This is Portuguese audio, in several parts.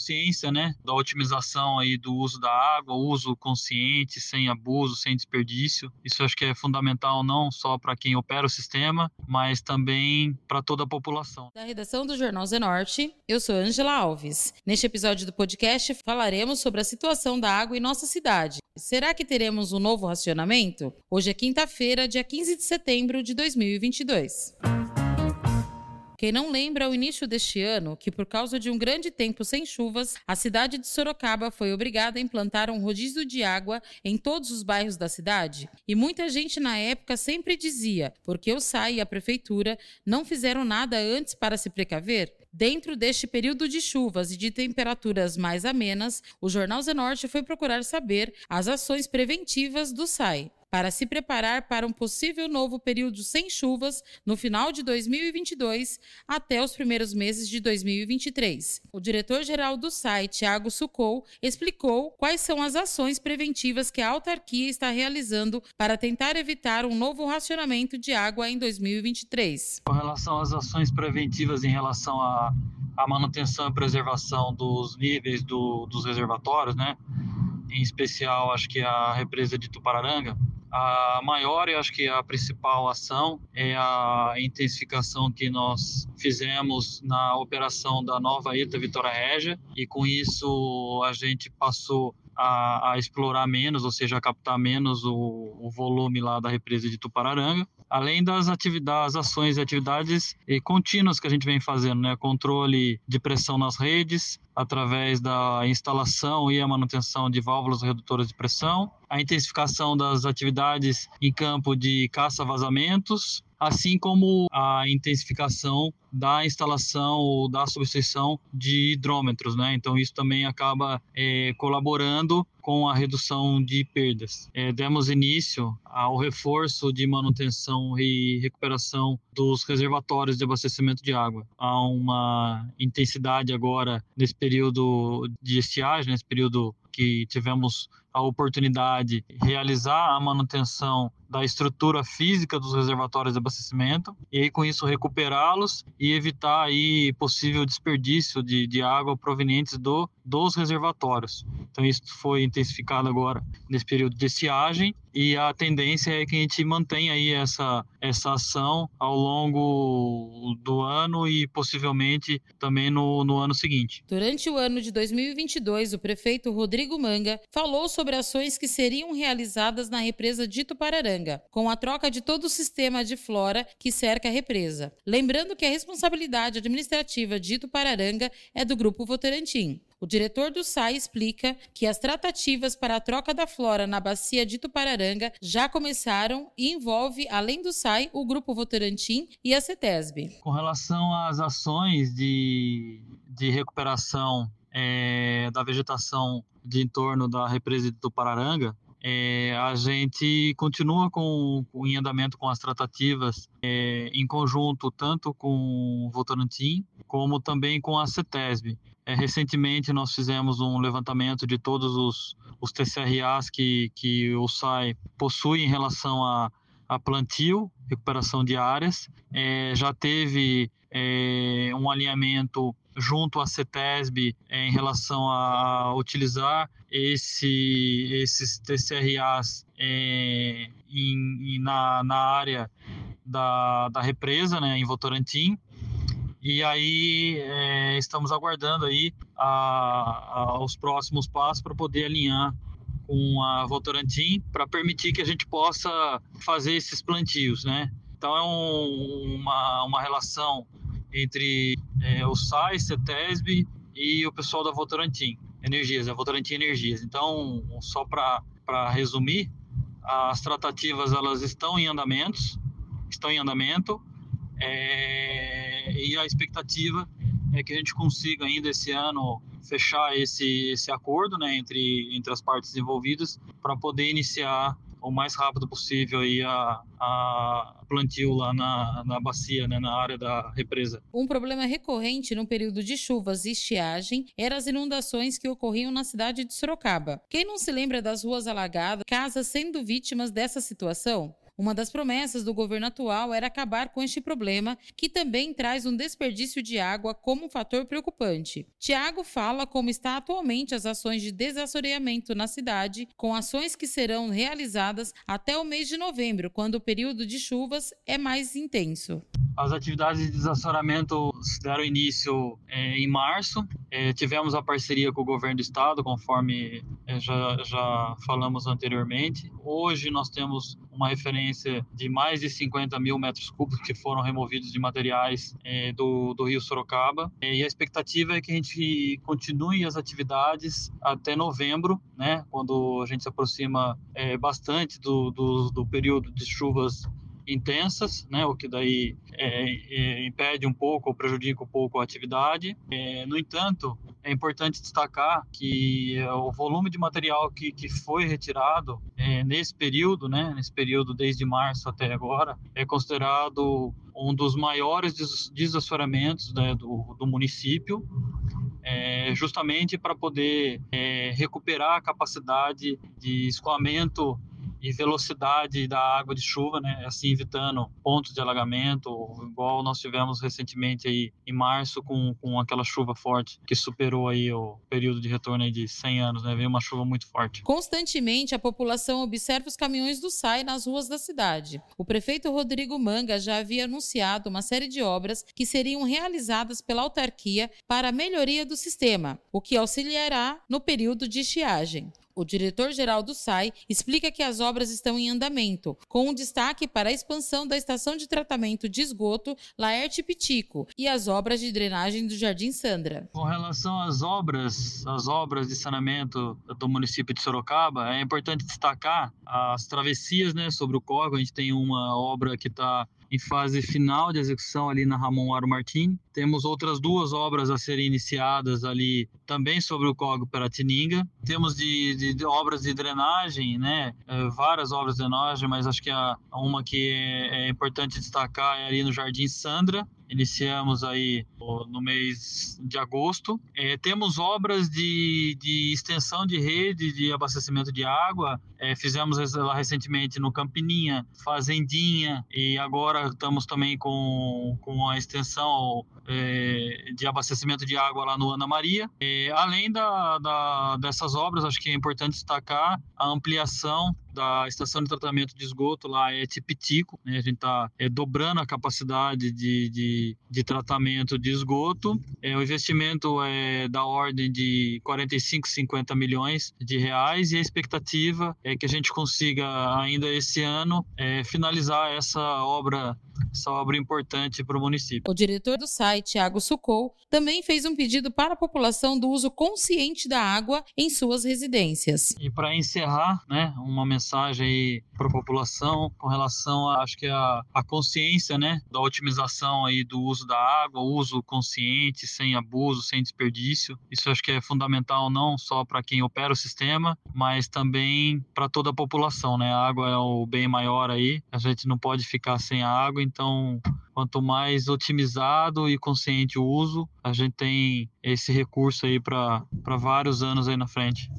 consciência, né, da otimização aí do uso da água, uso consciente, sem abuso, sem desperdício. Isso acho que é fundamental não só para quem opera o sistema, mas também para toda a população. Da redação do Jornal Zenorte, eu sou Angela Alves. Neste episódio do podcast falaremos sobre a situação da água em nossa cidade. Será que teremos um novo racionamento? Hoje é quinta-feira, dia 15 de setembro de 2022. Quem não lembra o início deste ano que, por causa de um grande tempo sem chuvas, a cidade de Sorocaba foi obrigada a implantar um rodízio de água em todos os bairros da cidade? E muita gente na época sempre dizia, porque o SAI e a prefeitura não fizeram nada antes para se precaver? Dentro deste período de chuvas e de temperaturas mais amenas, o Jornal Zenorte foi procurar saber as ações preventivas do SAI para se preparar para um possível novo período sem chuvas no final de 2022 até os primeiros meses de 2023. O diretor-geral do site, Thiago Sucou, explicou quais são as ações preventivas que a autarquia está realizando para tentar evitar um novo racionamento de água em 2023. Com relação às ações preventivas em relação à, manutenção e preservação dos níveis do, dos reservatórios, né? em especial acho que a represa de Tupararanga, a maior e acho que a principal ação é a intensificação que nós fizemos na operação da nova ITA Vitória Régia e com isso a gente passou a, a, explorar menos, ou seja, a captar menos o, o, volume lá da represa de Tupararanga, além das atividades, ações e atividades contínuas que a gente vem fazendo, né? Controle de pressão nas redes, através da instalação e a manutenção de válvulas redutoras de pressão, a intensificação das atividades em campo de caça-vazamentos, assim como a intensificação da instalação ou da substituição de hidrômetros, né? Então isso também acaba é, colaborando com a redução de perdas. É, demos início ao reforço de manutenção e recuperação dos reservatórios de abastecimento de água. Há uma intensidade agora nesse período de estiagem, nesse período que tivemos a oportunidade de realizar a manutenção da estrutura física dos reservatórios de abastecimento e aí com isso recuperá-los e evitar aí possível desperdício de, de água provenientes do, dos reservatórios. Então isso foi intensificado agora nesse período de estiagem e a tendência é que a gente mantenha aí essa, essa ação ao longo do ano e possivelmente também no, no ano seguinte. Durante o ano de 2022, o prefeito Rodrigo Manga falou sobre ações que seriam realizadas na represa de Tupararanga, com a troca de todo o sistema de flora que cerca a represa. Lembrando que a responsabilidade administrativa de Tupararanga é do Grupo Votorantim. O diretor do SAI explica que as tratativas para a troca da flora na bacia de Tupararanga já começaram e envolve, além do SAI, o Grupo Votorantim e a CETESB. Com relação às ações de, de recuperação é, da vegetação de entorno da represa de Tupararanga, é, a gente continua com, com, em andamento com as tratativas é, em conjunto tanto com o Votorantim como também com a CETESB. É, recentemente nós fizemos um levantamento de todos os, os TCRAs que, que o SAI possui em relação a, a plantio, recuperação de áreas. Já teve um alinhamento junto à CETESB em relação a utilizar esse, esses TCRAs é, em, na, na área da, da represa, né, em Votorantim. E aí é, estamos aguardando aí a, a, os próximos passos para poder alinhar com a Votorantim para permitir que a gente possa fazer esses plantios, né? Então é um, uma, uma relação entre é, o SAI, CETESB e o pessoal da Votorantim Energias, a Votorantim Energias. Então, só para resumir, as tratativas elas estão em andamentos, estão em andamento, é, e a expectativa é que a gente consiga ainda esse ano fechar esse, esse acordo né, entre, entre as partes envolvidas para poder iniciar o mais rápido possível aí a, a plantio lá na, na bacia, né, na área da represa. Um problema recorrente no período de chuvas e estiagem eram as inundações que ocorriam na cidade de Sorocaba. Quem não se lembra das ruas alagadas, casas sendo vítimas dessa situação? Uma das promessas do governo atual era acabar com este problema, que também traz um desperdício de água como um fator preocupante. Tiago fala como está atualmente as ações de desassoreamento na cidade, com ações que serão realizadas até o mês de novembro, quando o período de chuvas é mais intenso. As atividades de desassoreamento deram início é, em março. É, tivemos a parceria com o governo do estado, conforme é, já, já falamos anteriormente. Hoje nós temos uma referência de mais de 50 mil metros cúbicos que foram removidos de materiais é, do, do rio Sorocaba. É, e a expectativa é que a gente continue as atividades até novembro, né, quando a gente se aproxima é, bastante do, do, do período de chuvas intensas, né, o que daí é, é, impede um pouco ou prejudica um pouco a atividade. É, no entanto, é importante destacar que o volume de material que, que foi retirado é, nesse período, né, nesse período desde março até agora, é considerado um dos maiores desassoramentos né, do, do município, é, justamente para poder é, recuperar a capacidade de escoamento e velocidade da água de chuva, né? Assim evitando pontos de alagamento, igual nós tivemos recentemente aí em março com, com aquela chuva forte que superou aí o período de retorno aí de 100 anos, né? Veio uma chuva muito forte. Constantemente a população observa os caminhões do SAI nas ruas da cidade. O prefeito Rodrigo Manga já havia anunciado uma série de obras que seriam realizadas pela autarquia para a melhoria do sistema, o que auxiliará no período de estiagem. O diretor-geral do SAI explica que as obras estão em andamento, com um destaque para a expansão da estação de tratamento de esgoto Laerte Pitico e as obras de drenagem do Jardim Sandra. Com relação às obras, as obras de saneamento do município de Sorocaba, é importante destacar as travessias né, sobre o córrego. A gente tem uma obra que está em fase final de execução ali na Ramon Aro Martins. Temos outras duas obras a serem iniciadas ali também sobre o Córrego Piratininga. Temos de, de, de, obras de drenagem, né? É, várias obras de drenagem, mas acho que a, uma que é, é importante destacar é ali no Jardim Sandra, iniciamos aí no mês de agosto. É, temos obras de, de extensão de rede de abastecimento de água, é, fizemos lá recentemente no Campininha, Fazendinha, e agora estamos também com, com a extensão é, de abastecimento de água lá no Ana Maria. É, além da, da, dessas obras, acho que é importante destacar a ampliação da estação de tratamento de esgoto lá é Tipitico, né? a gente está é, dobrando a capacidade de, de, de, tratamento de esgoto. É, o investimento é da ordem de 45, 50 milhões de reais e a expectativa é que a gente consiga ainda esse ano é, finalizar essa obra essa obra importante para o município. O diretor do site, Thiago Sucou, também fez um pedido para a população do uso consciente da água em suas residências. E para encerrar, né, uma mensagem aí para a população com relação a, acho que a, a consciência, né, da otimização aí do uso da água, uso consciente, sem abuso, sem desperdício. Isso acho que é fundamental não só para quem opera o sistema, mas também para toda a população, né? A água é o bem maior aí. A gente não pode ficar sem a água, então então, quanto mais otimizado e consciente o uso, a gente tem esse recurso aí para vários anos aí na frente.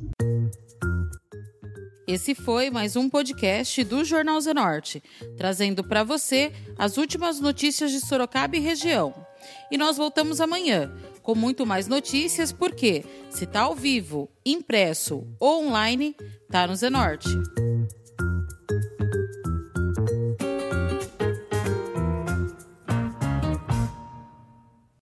Esse foi mais um podcast do Jornal Zenorte, trazendo para você as últimas notícias de Sorocaba e região. E nós voltamos amanhã com muito mais notícias, porque se tá ao vivo, impresso ou online, tá no Zenorte.